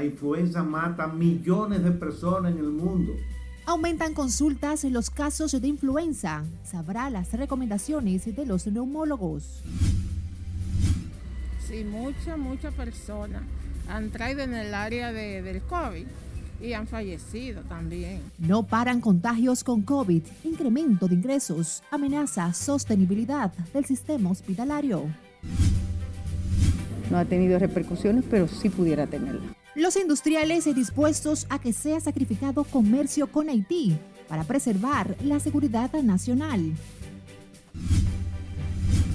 la influenza mata millones de personas en el mundo. Aumentan consultas en los casos de influenza. Sabrá las recomendaciones de los neumólogos. Sí, muchas, muchas personas han traído en el área de, del COVID y han fallecido también. No paran contagios con COVID, incremento de ingresos, amenaza sostenibilidad del sistema hospitalario. No ha tenido repercusiones, pero sí pudiera tenerla. Los industriales dispuestos a que sea sacrificado comercio con Haití para preservar la seguridad nacional.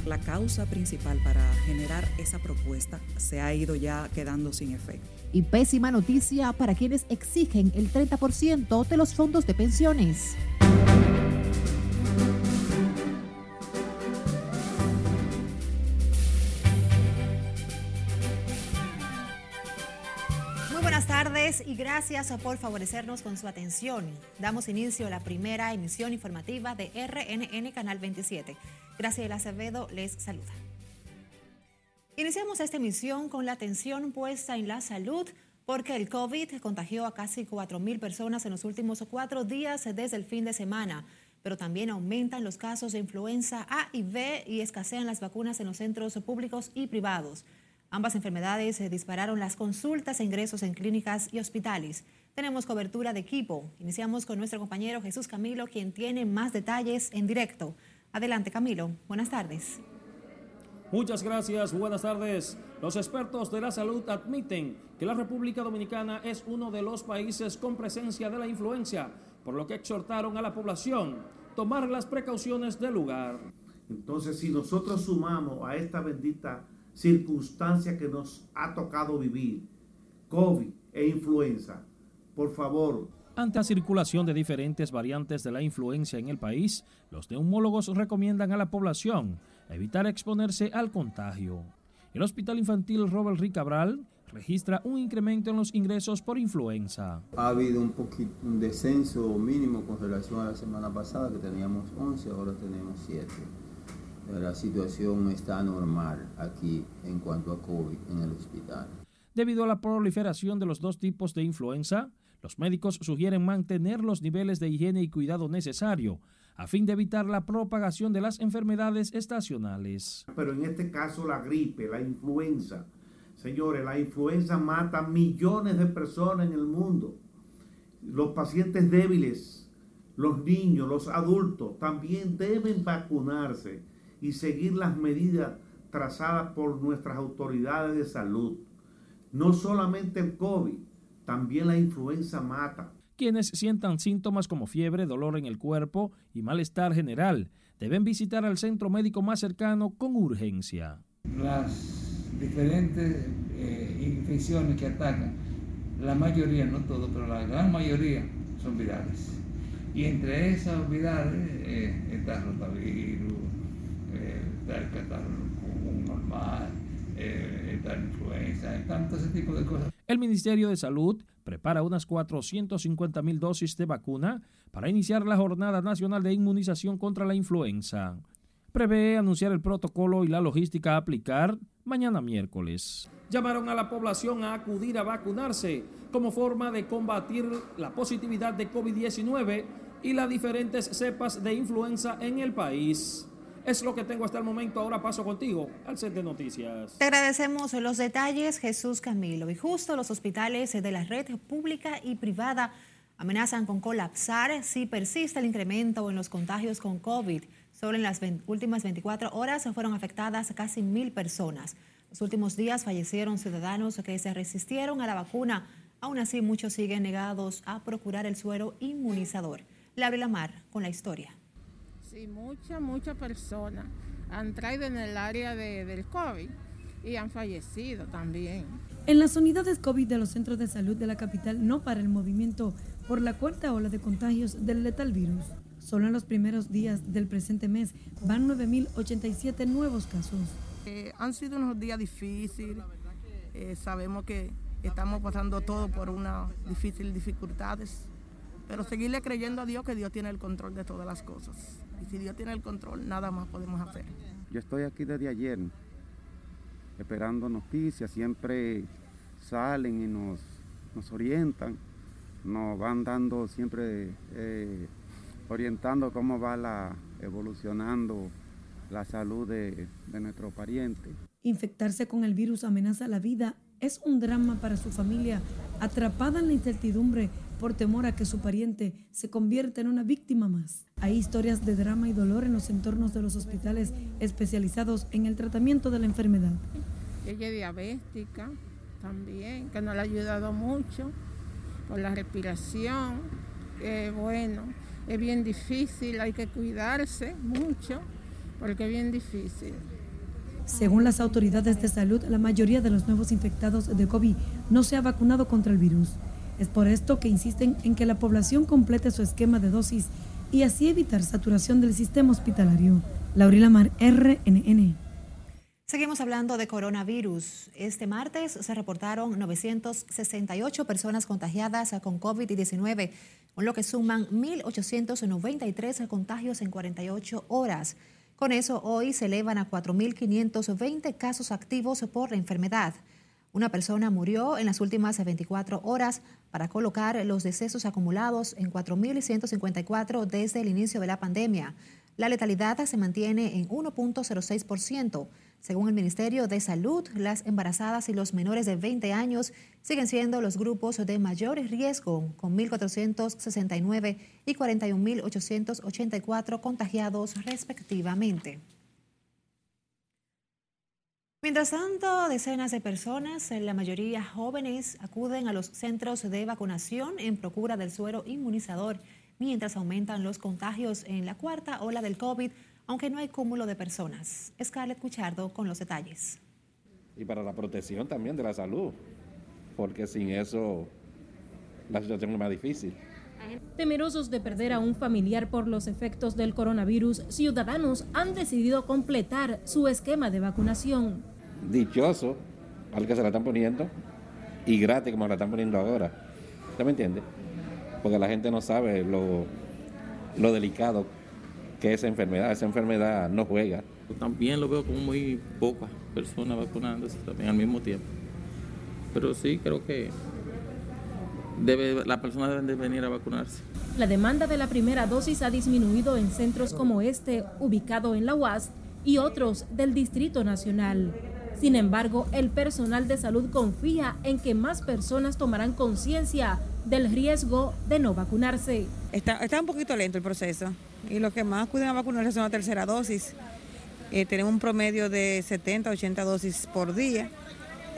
La causa principal para generar esa propuesta se ha ido ya quedando sin efecto. Y pésima noticia para quienes exigen el 30% de los fondos de pensiones. Tardes y gracias por favorecernos con su atención. Damos inicio a la primera emisión informativa de RNN Canal 27. Graciela Acevedo les saluda. Iniciamos esta emisión con la atención puesta en la salud porque el COVID contagió a casi 4.000 personas en los últimos cuatro días desde el fin de semana, pero también aumentan los casos de influenza A y B y escasean las vacunas en los centros públicos y privados. Ambas enfermedades dispararon las consultas e ingresos en clínicas y hospitales. Tenemos cobertura de equipo. Iniciamos con nuestro compañero Jesús Camilo, quien tiene más detalles en directo. Adelante, Camilo. Buenas tardes. Muchas gracias, buenas tardes. Los expertos de la salud admiten que la República Dominicana es uno de los países con presencia de la influencia, por lo que exhortaron a la población tomar las precauciones del lugar. Entonces, si nosotros sumamos a esta bendita circunstancia que nos ha tocado vivir, COVID e influenza, por favor, ante la circulación de diferentes variantes de la influencia en el país, los neumólogos recomiendan a la población evitar exponerse al contagio. El Hospital Infantil Robert Rick Cabral registra un incremento en los ingresos por influenza. Ha habido un poquito un descenso mínimo con relación a la semana pasada que teníamos 11, ahora tenemos 7. La situación está normal aquí en cuanto a COVID en el hospital. Debido a la proliferación de los dos tipos de influenza, los médicos sugieren mantener los niveles de higiene y cuidado necesario a fin de evitar la propagación de las enfermedades estacionales. Pero en este caso la gripe, la influenza. Señores, la influenza mata millones de personas en el mundo. Los pacientes débiles, los niños, los adultos también deben vacunarse y seguir las medidas trazadas por nuestras autoridades de salud. No solamente el COVID, también la influenza mata. Quienes sientan síntomas como fiebre, dolor en el cuerpo y malestar general deben visitar al centro médico más cercano con urgencia. Las diferentes eh, infecciones que atacan, la mayoría, no todo, pero la gran mayoría son virales. Y entre esas virales eh, está el rotavirus, eh, está el catarro normal, eh, está la influenza, está todo ese tipo de cosas. El Ministerio de Salud prepara unas 450 mil dosis de vacuna para iniciar la Jornada Nacional de Inmunización contra la Influenza. Prevé anunciar el protocolo y la logística a aplicar mañana miércoles. Llamaron a la población a acudir a vacunarse como forma de combatir la positividad de COVID-19 y las diferentes cepas de influenza en el país. Es lo que tengo hasta el momento. Ahora paso contigo al set de noticias. Te agradecemos los detalles, Jesús Camilo. Y justo los hospitales de la red pública y privada amenazan con colapsar si persiste el incremento en los contagios con COVID. Solo en las últimas 24 horas fueron afectadas casi mil personas. Los últimos días fallecieron ciudadanos que se resistieron a la vacuna. Aún así, muchos siguen negados a procurar el suero inmunizador. Laura Lamar con la historia. Sí, muchas, muchas personas han traído en el área de, del COVID y han fallecido también. En las unidades COVID de los centros de salud de la capital no para el movimiento por la cuarta ola de contagios del letal virus. Solo en los primeros días del presente mes van 9.087 nuevos casos. Eh, han sido unos días difíciles. Eh, sabemos que estamos pasando todo por unas difíciles dificultades, pero seguirle creyendo a Dios que Dios tiene el control de todas las cosas. Y si Dios tiene el control, nada más podemos hacer. Yo estoy aquí desde ayer esperando noticias. Siempre salen y nos nos orientan, nos van dando siempre, eh, orientando cómo va la, evolucionando la salud de, de nuestros parientes. Infectarse con el virus amenaza la vida. Es un drama para su familia, atrapada en la incertidumbre por temor a que su pariente se convierta en una víctima más. Hay historias de drama y dolor en los entornos de los hospitales especializados en el tratamiento de la enfermedad. Ella es diabética también, que nos ha ayudado mucho por la respiración. Eh, bueno, es bien difícil, hay que cuidarse mucho porque es bien difícil. Según las autoridades de salud, la mayoría de los nuevos infectados de COVID no se ha vacunado contra el virus. Es por esto que insisten en que la población complete su esquema de dosis y así evitar saturación del sistema hospitalario. Laurila Mar, RNN. Seguimos hablando de coronavirus. Este martes se reportaron 968 personas contagiadas con COVID-19, con lo que suman 1.893 contagios en 48 horas. Con eso, hoy se elevan a 4.520 casos activos por la enfermedad. Una persona murió en las últimas 24 horas para colocar los decesos acumulados en 4.154 desde el inicio de la pandemia. La letalidad se mantiene en 1.06%. Según el Ministerio de Salud, las embarazadas y los menores de 20 años siguen siendo los grupos de mayor riesgo, con 1.469 y 41.884 contagiados respectivamente. Mientras tanto, decenas de personas, la mayoría jóvenes, acuden a los centros de vacunación en procura del suero inmunizador, mientras aumentan los contagios en la cuarta ola del COVID aunque no hay cúmulo de personas. Scarlett Cuchardo con los detalles. Y para la protección también de la salud, porque sin eso la situación es más difícil. Temerosos de perder a un familiar por los efectos del coronavirus, ciudadanos han decidido completar su esquema de vacunación. Dichoso al que se la están poniendo y gratis como la están poniendo ahora. ¿Usted me entiende? Porque la gente no sabe lo, lo delicado que esa enfermedad, esa enfermedad no juega. También lo veo como muy pocas personas vacunándose también al mismo tiempo. Pero sí, creo que debe, las personas deben de venir a vacunarse. La demanda de la primera dosis ha disminuido en centros como este, ubicado en la UAS, y otros del Distrito Nacional. Sin embargo, el personal de salud confía en que más personas tomarán conciencia del riesgo de no vacunarse. Está, está un poquito lento el proceso y los que más acuden a vacunarse son la tercera dosis. Eh, tenemos un promedio de 70, 80 dosis por día,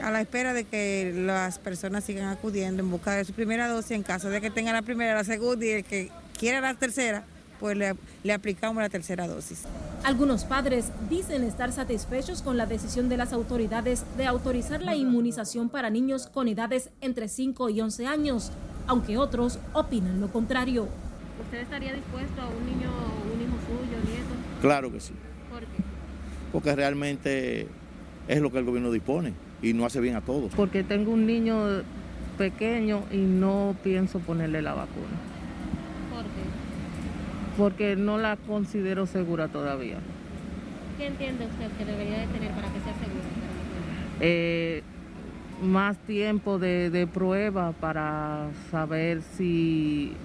a la espera de que las personas sigan acudiendo en busca de su primera dosis en caso de que tengan la primera, la segunda y el que quiera la tercera, pues le, le, aplicamos la tercera dosis. Algunos padres dicen estar satisfechos con la decisión de las autoridades de autorizar la inmunización para niños con edades entre 5 y 11 años, aunque otros opinan lo contrario. ¿Usted estaría dispuesto a un niño, un hijo suyo, nieto? Claro que sí. ¿Por qué? Porque realmente es lo que el gobierno dispone y no hace bien a todos. Porque tengo un niño pequeño y no pienso ponerle la vacuna. Porque no la considero segura todavía. ¿Qué entiende usted que debería de tener para que sea segura? Eh, más tiempo de, de prueba para saber si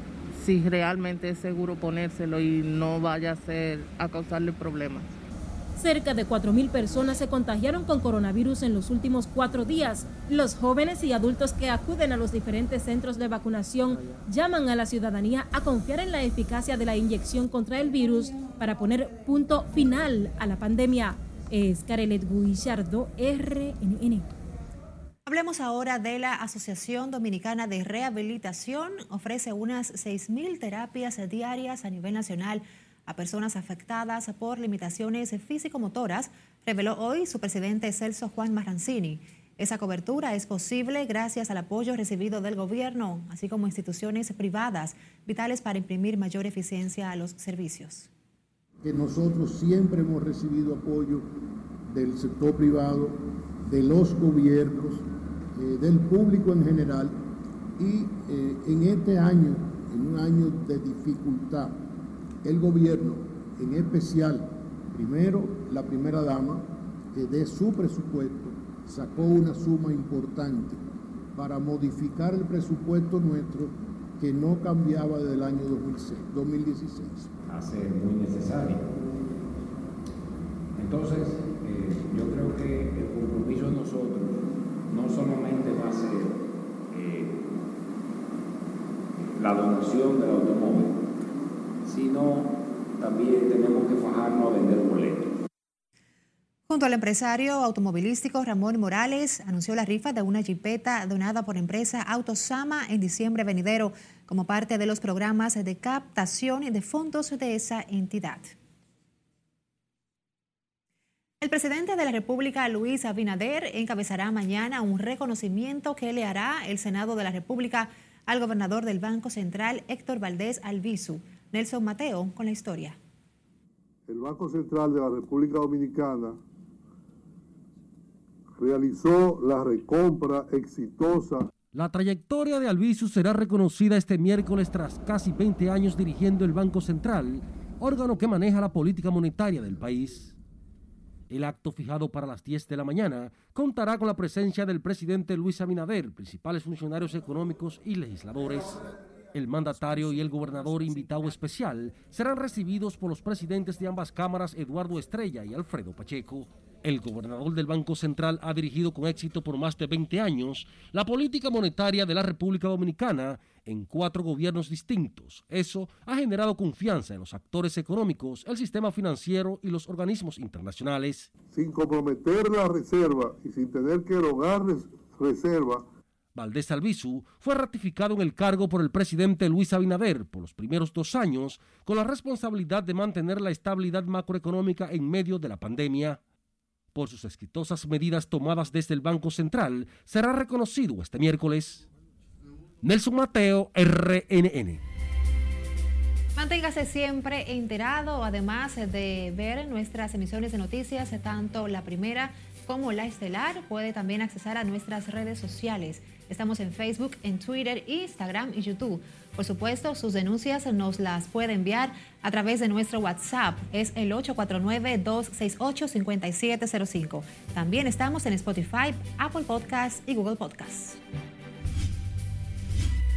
si realmente es seguro ponérselo y no vaya a, ser, a causarle problemas. Cerca de 4.000 personas se contagiaron con coronavirus en los últimos cuatro días. Los jóvenes y adultos que acuden a los diferentes centros de vacunación llaman a la ciudadanía a confiar en la eficacia de la inyección contra el virus para poner punto final a la pandemia. Es Carelet Guillardo, RNN. Hablemos ahora de la Asociación Dominicana de Rehabilitación. Ofrece unas 6.000 terapias diarias a nivel nacional a personas afectadas por limitaciones físico-motoras, reveló hoy su presidente Celso Juan Marrancini. Esa cobertura es posible gracias al apoyo recibido del gobierno, así como instituciones privadas, vitales para imprimir mayor eficiencia a los servicios. Que nosotros siempre hemos recibido apoyo del sector privado, de los gobiernos, eh, del público en general y eh, en este año, en un año de dificultad, el gobierno, en especial, primero la primera dama, de su presupuesto, sacó una suma importante para modificar el presupuesto nuestro que no cambiaba desde el año 2006, 2016. Hace muy necesario. Entonces, eh, yo creo que el compromiso de nosotros no solamente va a ser eh, la donación del automóvil, sino también tenemos que fajarnos a vender boletos. Junto al empresario automovilístico Ramón Morales, anunció la rifa de una jipeta donada por empresa Autosama en diciembre venidero como parte de los programas de captación de fondos de esa entidad. El presidente de la República, Luis Abinader, encabezará mañana un reconocimiento que le hará el Senado de la República al gobernador del Banco Central, Héctor Valdés Albizu. Nelson Mateo con la historia. El Banco Central de la República Dominicana realizó la recompra exitosa. La trayectoria de Albizu será reconocida este miércoles tras casi 20 años dirigiendo el Banco Central, órgano que maneja la política monetaria del país. El acto fijado para las 10 de la mañana contará con la presencia del presidente Luis Abinader, principales funcionarios económicos y legisladores. El mandatario y el gobernador invitado especial serán recibidos por los presidentes de ambas cámaras, Eduardo Estrella y Alfredo Pacheco. El gobernador del Banco Central ha dirigido con éxito por más de 20 años la política monetaria de la República Dominicana en cuatro gobiernos distintos. Eso ha generado confianza en los actores económicos, el sistema financiero y los organismos internacionales. Sin comprometer la reserva y sin tener que erogar reserva, Valdés Albizu fue ratificado en el cargo por el presidente Luis Abinader por los primeros dos años con la responsabilidad de mantener la estabilidad macroeconómica en medio de la pandemia. Por sus exitosas medidas tomadas desde el Banco Central, será reconocido este miércoles. Nelson Mateo, RNN. Manténgase siempre enterado, además de ver nuestras emisiones de noticias, tanto la primera como la estelar, puede también accesar a nuestras redes sociales. Estamos en Facebook, en Twitter, Instagram y YouTube. Por supuesto, sus denuncias nos las puede enviar a través de nuestro WhatsApp. Es el 849-268-5705. También estamos en Spotify, Apple Podcasts y Google Podcasts.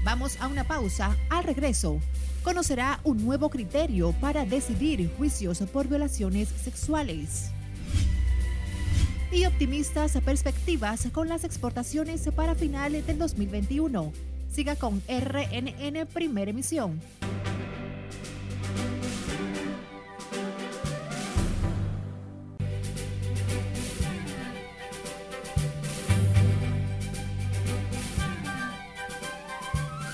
Vamos a una pausa. Al regreso, conocerá un nuevo criterio para decidir juicios por violaciones sexuales y optimistas perspectivas con las exportaciones para finales del 2021. Siga con RNN Primera Emisión.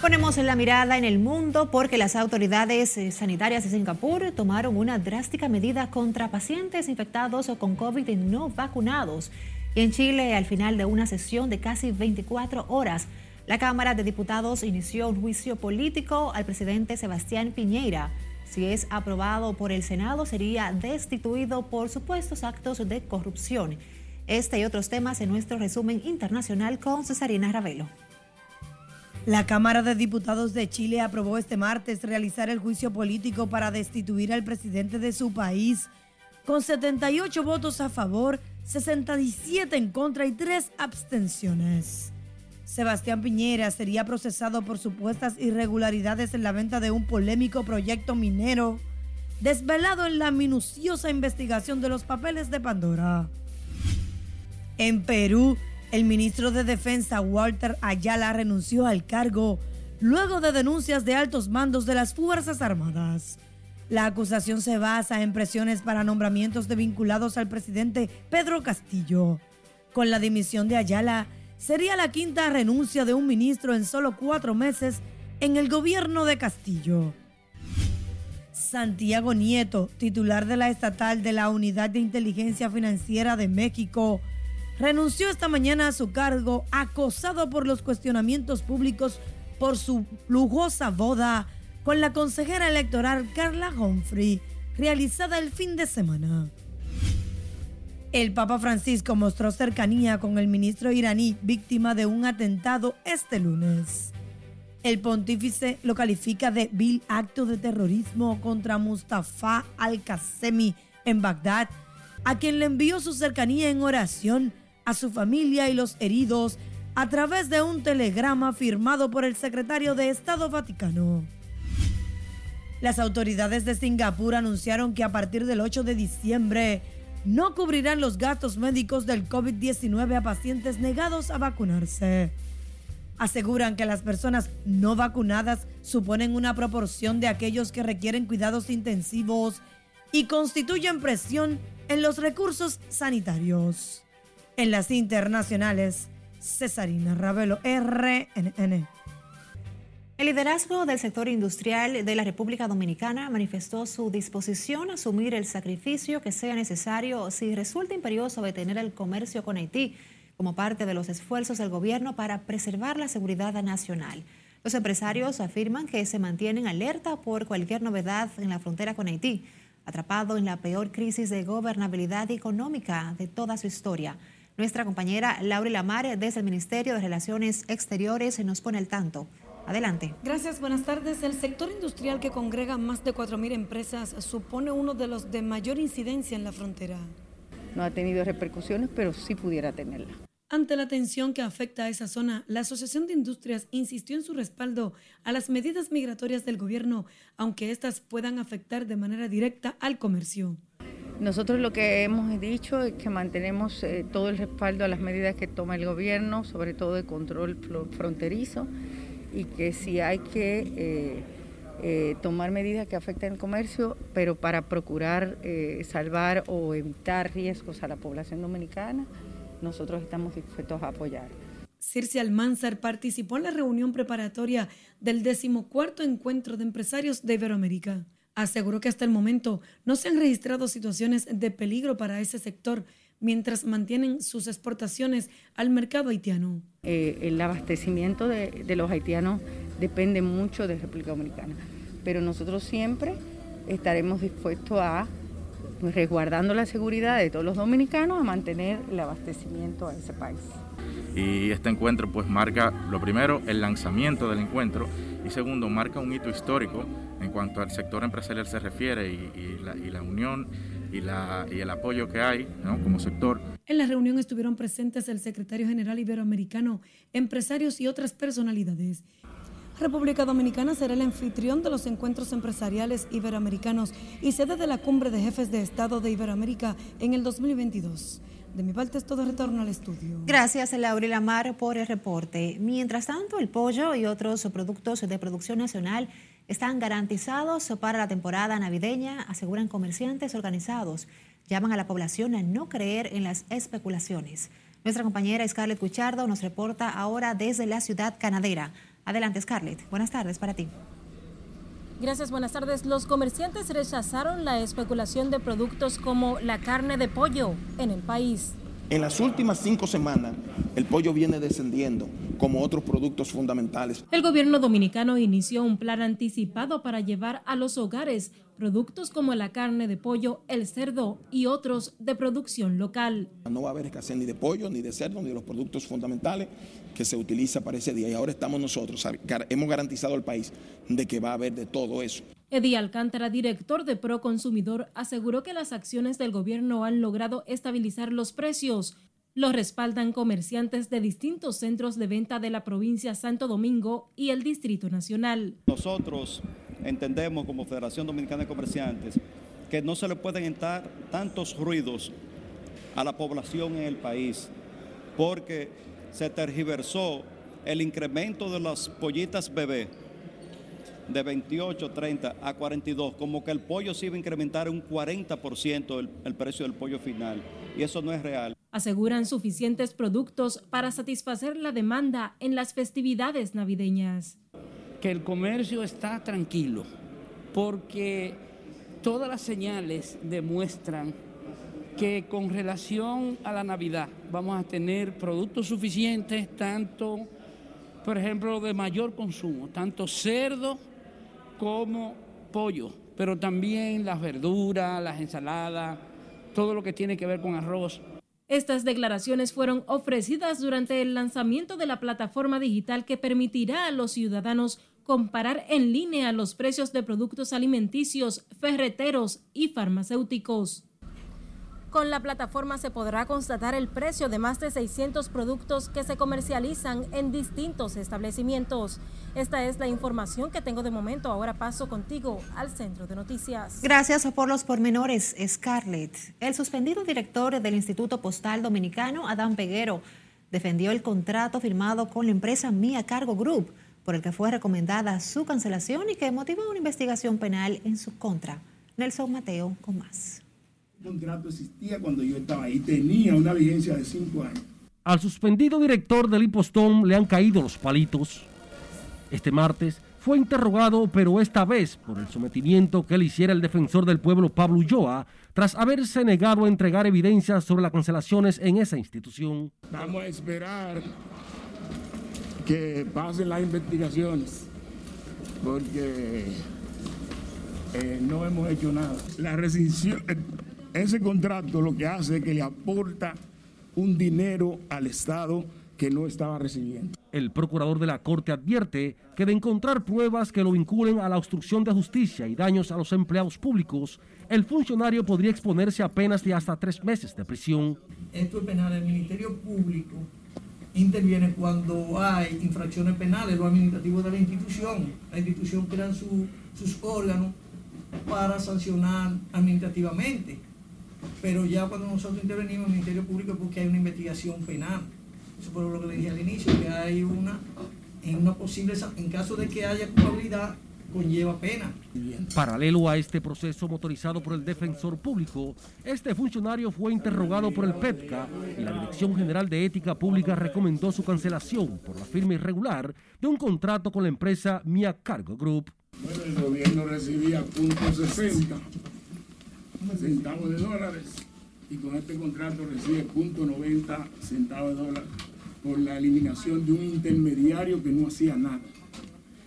Ponemos la mirada en el mundo porque las autoridades eh, sanitarias de Singapur tomaron una drástica medida contra pacientes infectados o con COVID no vacunados. Y en Chile, al final de una sesión de casi 24 horas, la Cámara de Diputados inició un juicio político al presidente Sebastián Piñera. Si es aprobado por el Senado, sería destituido por supuestos actos de corrupción. Este y otros temas en nuestro resumen internacional con Cesarina Ravelo. La Cámara de Diputados de Chile aprobó este martes realizar el juicio político para destituir al presidente de su país, con 78 votos a favor, 67 en contra y 3 abstenciones. Sebastián Piñera sería procesado por supuestas irregularidades en la venta de un polémico proyecto minero, desvelado en la minuciosa investigación de los papeles de Pandora. En Perú, el ministro de Defensa Walter Ayala renunció al cargo luego de denuncias de altos mandos de las Fuerzas Armadas. La acusación se basa en presiones para nombramientos de vinculados al presidente Pedro Castillo. Con la dimisión de Ayala, sería la quinta renuncia de un ministro en solo cuatro meses en el gobierno de Castillo. Santiago Nieto, titular de la estatal de la Unidad de Inteligencia Financiera de México, renunció esta mañana a su cargo acosado por los cuestionamientos públicos por su lujosa boda con la consejera electoral Carla Humphrey, realizada el fin de semana. El Papa Francisco mostró cercanía con el ministro iraní víctima de un atentado este lunes. El pontífice lo califica de vil acto de terrorismo contra Mustafa al-Qasemi en Bagdad, a quien le envió su cercanía en oración a su familia y los heridos a través de un telegrama firmado por el secretario de Estado Vaticano. Las autoridades de Singapur anunciaron que a partir del 8 de diciembre no cubrirán los gastos médicos del COVID-19 a pacientes negados a vacunarse. Aseguran que las personas no vacunadas suponen una proporción de aquellos que requieren cuidados intensivos y constituyen presión en los recursos sanitarios. En las internacionales, Cesarina Ravelo, RNN. El liderazgo del sector industrial de la República Dominicana manifestó su disposición a asumir el sacrificio que sea necesario si resulta imperioso detener el comercio con Haití como parte de los esfuerzos del gobierno para preservar la seguridad nacional. Los empresarios afirman que se mantienen alerta por cualquier novedad en la frontera con Haití, atrapado en la peor crisis de gobernabilidad económica de toda su historia. Nuestra compañera Laura Lamar, desde el Ministerio de Relaciones Exteriores, nos pone al tanto. Adelante. Gracias, buenas tardes. El sector industrial que congrega más de 4.000 empresas supone uno de los de mayor incidencia en la frontera. No ha tenido repercusiones, pero sí pudiera tenerla. Ante la tensión que afecta a esa zona, la Asociación de Industrias insistió en su respaldo a las medidas migratorias del gobierno, aunque éstas puedan afectar de manera directa al comercio. Nosotros lo que hemos dicho es que mantenemos eh, todo el respaldo a las medidas que toma el gobierno, sobre todo de control fronterizo, y que si hay que eh, eh, tomar medidas que afecten el comercio, pero para procurar salvar o evitar riesgos a la población dominicana, nosotros estamos dispuestos a apoyar. Circe Almanzar participó en la reunión preparatoria del decimocuarto encuentro de empresarios de Iberoamérica. Aseguró que hasta el momento no se han registrado situaciones de peligro para ese sector mientras mantienen sus exportaciones al mercado haitiano. Eh, el abastecimiento de, de, los haitianos depende mucho de República Dominicana, pero nosotros siempre estaremos dispuestos a pues, resguardando la seguridad de todos los dominicanos a mantener el abastecimiento a ese país. Y este encuentro pues marca, lo primero, el lanzamiento del encuentro segundo, marca un hito histórico en cuanto al sector empresarial se refiere y, la, unión y, el apoyo que hay como sector. En la reunión estuvieron presentes el secretario general iberoamericano, empresarios y otras personalidades. República Dominicana será el anfitrión de los encuentros empresariales iberoamericanos y sede de la cumbre de jefes de Estado de Iberoamérica en el 2022. De mi parte es todo retorno al estudio. Gracias, Laura Lamar, por el reporte. Mientras tanto, el pollo y otros productos de producción nacional están garantizados para la temporada navideña, aseguran comerciantes organizados. Llaman a la población a no creer en las especulaciones. Nuestra compañera Scarlett Cuchardo nos reporta ahora desde la ciudad canadera. Adelante, Scarlett. Buenas tardes para ti. Gracias, buenas tardes. Los comerciantes rechazaron la especulación de productos como la carne de pollo en el país. En las últimas cinco semanas, el pollo viene descendiendo como otros productos fundamentales. El gobierno dominicano inició un plan anticipado para llevar a los hogares productos como la carne de pollo, el cerdo y otros de producción local. No va a haber escasez ni de pollo, ni de cerdo, ni de los productos fundamentales que se utiliza para ese día. Y ahora estamos nosotros, hemos garantizado al país de que va a haber de todo eso. Eddie Alcántara, director de Proconsumidor, aseguró que las acciones del gobierno han logrado estabilizar los precios. Los respaldan comerciantes de distintos centros de venta de la provincia Santo Domingo y el Distrito Nacional. Nosotros entendemos como Federación Dominicana de Comerciantes que no se le pueden entrar tantos ruidos a la población en el país porque se tergiversó el incremento de las pollitas bebé de 28, 30 a 42, como que el pollo se iba a incrementar un 40% el, el precio del pollo final. Y eso no es real. Aseguran suficientes productos para satisfacer la demanda en las festividades navideñas. Que el comercio está tranquilo, porque todas las señales demuestran que con relación a la Navidad vamos a tener productos suficientes, tanto, por ejemplo, de mayor consumo, tanto cerdo como pollo, pero también las verduras, las ensaladas, todo lo que tiene que ver con arroz. Estas declaraciones fueron ofrecidas durante el lanzamiento de la plataforma digital que permitirá a los ciudadanos comparar en línea los precios de productos alimenticios, ferreteros y farmacéuticos. Con la plataforma se podrá constatar el precio de más de 600 productos que se comercializan en distintos establecimientos. Esta es la información que tengo de momento. Ahora paso contigo al centro de noticias. Gracias por los pormenores, Scarlett. El suspendido director del Instituto Postal Dominicano, Adán Peguero, defendió el contrato firmado con la empresa Mía Cargo Group, por el que fue recomendada su cancelación y que motivó una investigación penal en su contra. Nelson Mateo con más contrato existía cuando yo estaba ahí, tenía una vigencia de cinco años. Al suspendido director del Impostón le han caído los palitos. Este martes fue interrogado, pero esta vez por el sometimiento que le hiciera el defensor del pueblo Pablo Ulloa, tras haberse negado a entregar evidencias sobre las cancelaciones en esa institución. Vamos a esperar que pasen las investigaciones, porque eh, no hemos hecho nada. La rescisión, ese contrato lo que hace es que le aporta un dinero al Estado que no estaba recibiendo. El procurador de la Corte advierte que de encontrar pruebas que lo vinculen a la obstrucción de justicia y daños a los empleados públicos, el funcionario podría exponerse a penas de hasta tres meses de prisión. Esto es penal. El Ministerio Público interviene cuando hay infracciones penales, lo administrativo de la institución. La institución crea sus órganos para sancionar administrativamente pero ya cuando nosotros intervenimos en el Ministerio Público es porque hay una investigación penal. Eso fue lo que le dije al inicio, que hay una, en una posible, en caso de que haya culpabilidad, conlleva pena. Paralelo a este proceso motorizado por el defensor público, este funcionario fue interrogado por el PEPCA y la Dirección General de Ética Pública recomendó su cancelación por la firma irregular de un contrato con la empresa Mia Cargo Group. Bueno, el gobierno recibía punto 60 centavos de dólares y con este contrato recibe punto 90 centavos de dólares por la eliminación de un intermediario que no hacía nada.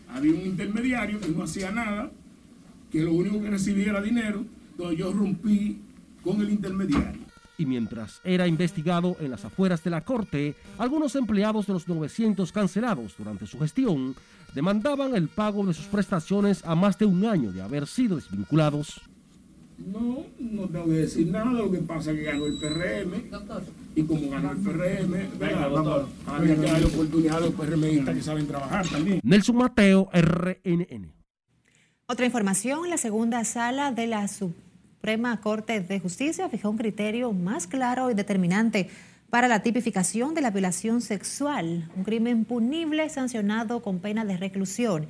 Había un intermediario que no hacía nada, que lo único que recibía era dinero, entonces yo rompí con el intermediario. Y mientras era investigado en las afueras de la corte, algunos empleados de los 900 cancelados durante su gestión demandaban el pago de sus prestaciones a más de un año de haber sido desvinculados. No, no tengo que decir nada, lo que pasa es que ganó el PRM. Doctor. Y como ganó el PRM, Venga, doctor. había que darle oportunidad a los PRMistas que saben trabajar también. Nelson Mateo, RNN. Otra información, la segunda sala de la Suprema Corte de Justicia fijó un criterio más claro y determinante para la tipificación de la violación sexual, un crimen punible sancionado con pena de reclusión.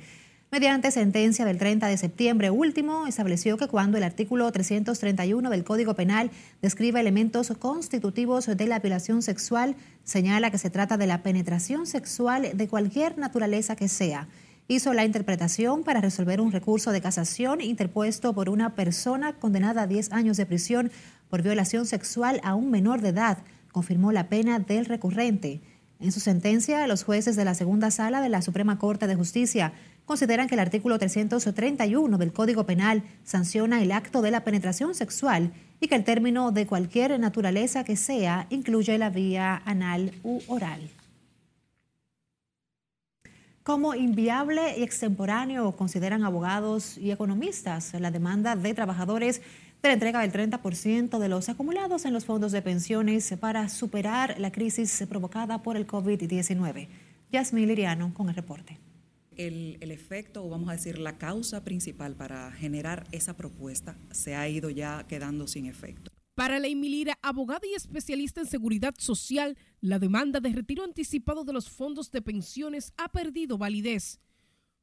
Mediante sentencia del 30 de septiembre último, estableció que cuando el artículo 331 del Código Penal describe elementos constitutivos de la violación sexual, señala que se trata de la penetración sexual de cualquier naturaleza que sea. Hizo la interpretación para resolver un recurso de casación interpuesto por una persona condenada a 10 años de prisión por violación sexual a un menor de edad. Confirmó la pena del recurrente. En su sentencia, los jueces de la segunda sala de la Suprema Corte de Justicia consideran que el artículo 331 del Código Penal sanciona el acto de la penetración sexual y que el término de cualquier naturaleza que sea incluye la vía anal u oral. Como inviable y extemporáneo consideran abogados y economistas la demanda de trabajadores de la entrega del 30% de los acumulados en los fondos de pensiones para superar la crisis provocada por el COVID-19. Yasmín Liriano con el reporte el, efecto, o vamos a decir la causa principal para generar esa propuesta, se ha ido ya quedando sin efecto. Para la Lira, abogada y especialista en seguridad social, la demanda de retiro anticipado de los fondos de pensiones ha perdido validez.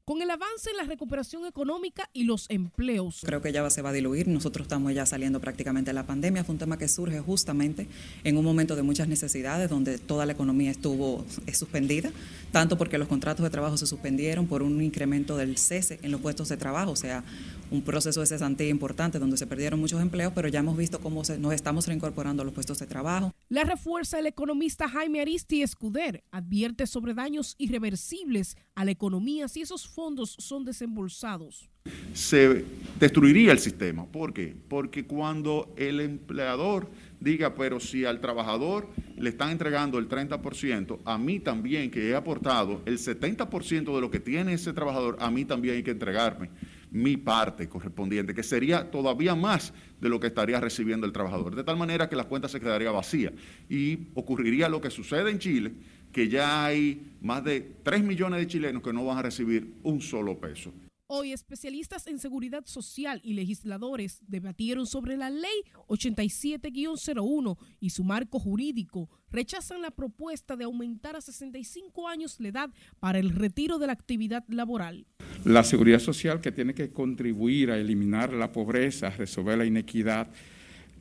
Con el avance en la recuperación económica y los empleos. Creo que ya se va a diluir. Nosotros estamos ya saliendo prácticamente de la pandemia. Fue un tema que surge justamente en un momento de muchas necesidades, donde toda la economía estuvo suspendida, tanto porque los contratos de trabajo se suspendieron por un incremento del cese en los puestos de trabajo, o sea, un proceso de cesantía importante donde se perdieron muchos empleos, pero ya hemos visto cómo nos estamos reincorporando a los puestos de trabajo. La refuerza el economista Jaime Aristi Escuder, advierte sobre daños irreversibles a la economía si esos fondos son desembolsados. Se destruiría el sistema. ¿Por qué? Porque cuando el empleador diga, pero si al trabajador le están entregando el 30%, a mí también que he aportado el 70% de lo que tiene ese trabajador, a mí también hay que entregarme mi parte correspondiente, que sería todavía más de lo que estaría recibiendo el trabajador, de tal manera que la cuenta se quedaría vacía y ocurriría lo que sucede en Chile, que ya hay más de 3 millones de chilenos que no van a recibir un solo peso. Hoy especialistas en seguridad social y legisladores debatieron sobre la ley 87-01 y su marco jurídico. Rechazan la propuesta de aumentar a 65 años la edad para el retiro de la actividad laboral. La seguridad social que tiene que contribuir a eliminar la pobreza, a resolver la inequidad,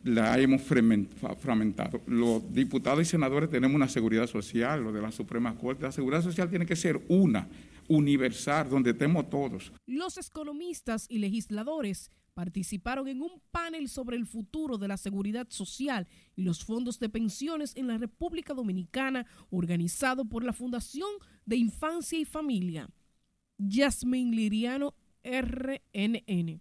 la hemos fragmentado. Los diputados y senadores tenemos una seguridad social, lo de la Suprema Corte. La seguridad social tiene que ser una universal, donde estemos todos. Los economistas y legisladores participaron en un panel sobre el futuro de la seguridad social y los fondos de pensiones en la República Dominicana, organizado por la Fundación de Infancia y Familia. Yasmin Liriano, RNN.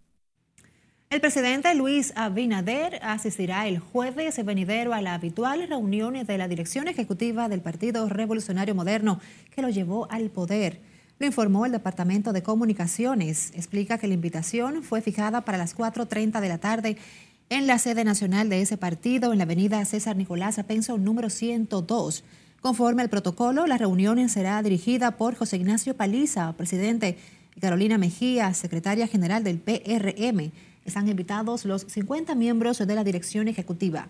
El presidente Luis Abinader asistirá el jueves venidero a la habitual reunión de la dirección ejecutiva del Partido Revolucionario Moderno que lo llevó al poder. Lo informó el Departamento de Comunicaciones. Explica que la invitación fue fijada para las 4.30 de la tarde en la sede nacional de ese partido, en la avenida César Nicolás Apenso, número 102. Conforme al protocolo, la reunión será dirigida por José Ignacio Paliza, presidente, y Carolina Mejía, secretaria general del PRM. Están invitados los 50 miembros de la dirección ejecutiva.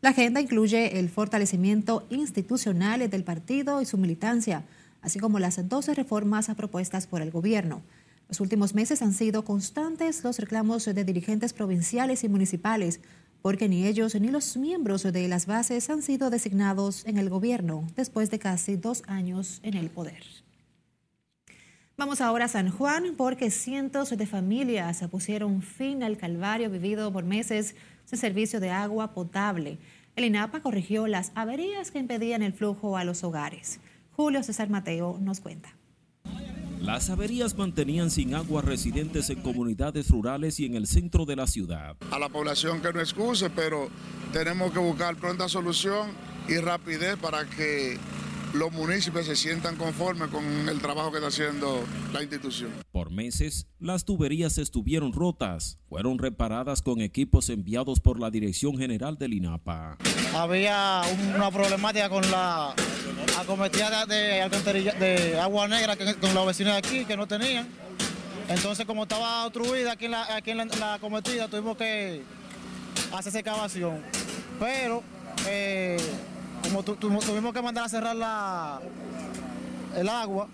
La agenda incluye el fortalecimiento institucional del partido y su militancia así como las 12 reformas propuestas por el gobierno. Los últimos meses han sido constantes los reclamos de dirigentes provinciales y municipales, porque ni ellos ni los miembros de las bases han sido designados en el gobierno después de casi dos años en el poder. Vamos ahora a San Juan porque cientos de familias pusieron fin al calvario vivido por meses sin servicio de agua potable. El INAPA corrigió las averías que impedían el flujo a los hogares. Julio César Mateo nos cuenta. Las averías mantenían sin agua residentes en comunidades rurales y en el centro de la ciudad. A la población que no excuse, pero tenemos que buscar pronta solución y rapidez para que los municipios se sientan conformes con el trabajo que está haciendo la institución. Por meses, las tuberías estuvieron rotas. Fueron reparadas con equipos enviados por la Dirección General del INAPA. Había una problemática con la acometida de, de agua negra con los vecinos de aquí que no tenían. Entonces, como estaba obstruida aquí en la, aquí en la, acometida, tuvimos que hacer excavación. Pero eh, como tuvimos que mandar a cerrar la, el agua,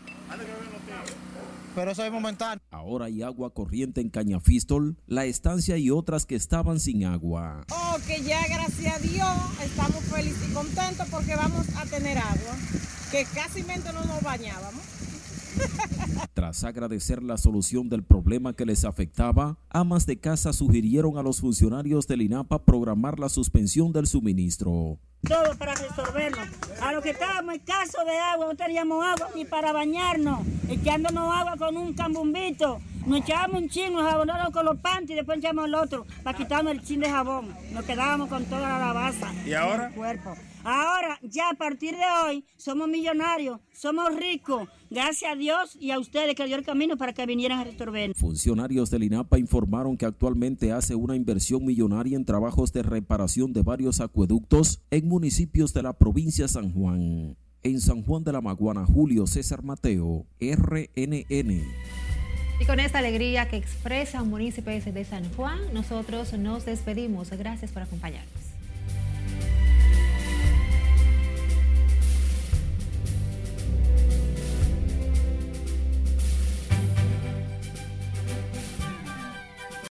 pero eso es momentáneo. Ahora hay agua corriente en Cañafistol, la estancia y otras que estaban sin agua. Oh, que ya gracias a Dios estamos felices y contentos porque vamos a tener agua, que casi no nos bañábamos. Tras agradecer la solución del problema que les afectaba, amas de casa sugirieron a los funcionarios del INAPA programar la suspensión del suministro todo para resolverlo. A los que estábamos escasos de agua, no teníamos agua ni para bañarnos, echándonos agua con un cambumbito. Nos echábamos un chingo, nos jabonábamos con los panties y después echábamos el otro para quitarnos el chin de jabón. Nos quedábamos con toda la lavaza. ¿Y ahora? El cuerpo. Ahora, ya a partir de hoy, somos millonarios, somos ricos, gracias a Dios y a ustedes que dio el camino para que vinieran a resolver. Funcionarios del INAPA informaron que actualmente hace una inversión millonaria en trabajos de reparación de varios acueductos en municipios de la provincia de San Juan. En San Juan de la Maguana, Julio César Mateo, RNN. Y con esta alegría que expresan municipios de San Juan, nosotros nos despedimos. Gracias por acompañarnos.